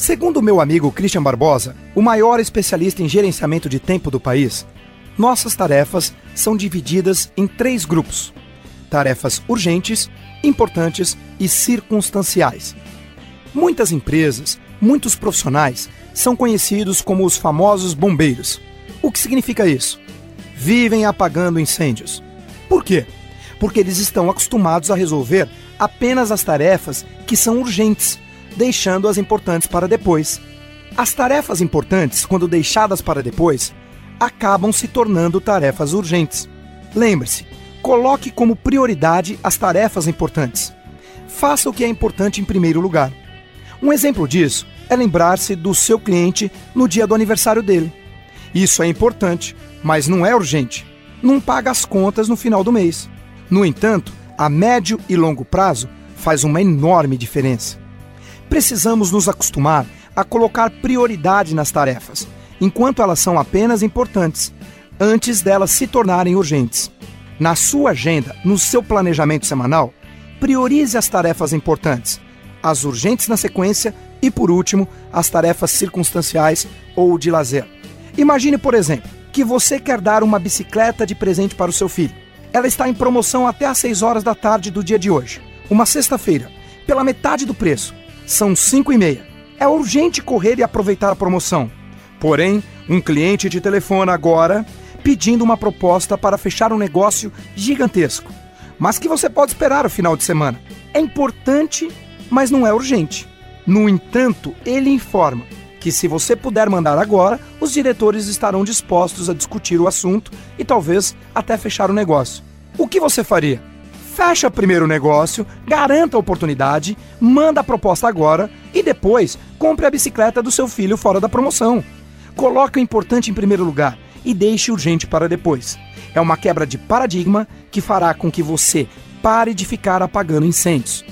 Segundo meu amigo Christian Barbosa, o maior especialista em gerenciamento de tempo do país, nossas tarefas são divididas em três grupos: tarefas urgentes, importantes e circunstanciais. Muitas empresas, muitos profissionais são conhecidos como os famosos bombeiros. O que significa isso? Vivem apagando incêndios. Por quê? Porque eles estão acostumados a resolver apenas as tarefas que são urgentes, deixando as importantes para depois. As tarefas importantes, quando deixadas para depois, acabam se tornando tarefas urgentes. Lembre-se, coloque como prioridade as tarefas importantes. Faça o que é importante em primeiro lugar. Um exemplo disso é lembrar-se do seu cliente no dia do aniversário dele. Isso é importante, mas não é urgente. Não paga as contas no final do mês. No entanto, a médio e longo prazo faz uma enorme diferença. Precisamos nos acostumar a colocar prioridade nas tarefas, enquanto elas são apenas importantes, antes delas se tornarem urgentes. Na sua agenda, no seu planejamento semanal, priorize as tarefas importantes, as urgentes na sequência e, por último, as tarefas circunstanciais ou de lazer. Imagine, por exemplo, que você quer dar uma bicicleta de presente para o seu filho. Ela está em promoção até às 6 horas da tarde do dia de hoje, uma sexta-feira, pela metade do preço. São 5 e meia. É urgente correr e aproveitar a promoção. Porém, um cliente te telefona agora pedindo uma proposta para fechar um negócio gigantesco, mas que você pode esperar o final de semana. É importante, mas não é urgente. No entanto, ele informa que se você puder mandar agora, os diretores estarão dispostos a discutir o assunto e talvez até fechar o negócio. O que você faria? Fecha primeiro o negócio, garanta a oportunidade, manda a proposta agora e depois compre a bicicleta do seu filho fora da promoção. Coloque o importante em primeiro lugar e deixe o urgente para depois. É uma quebra de paradigma que fará com que você pare de ficar apagando incêndios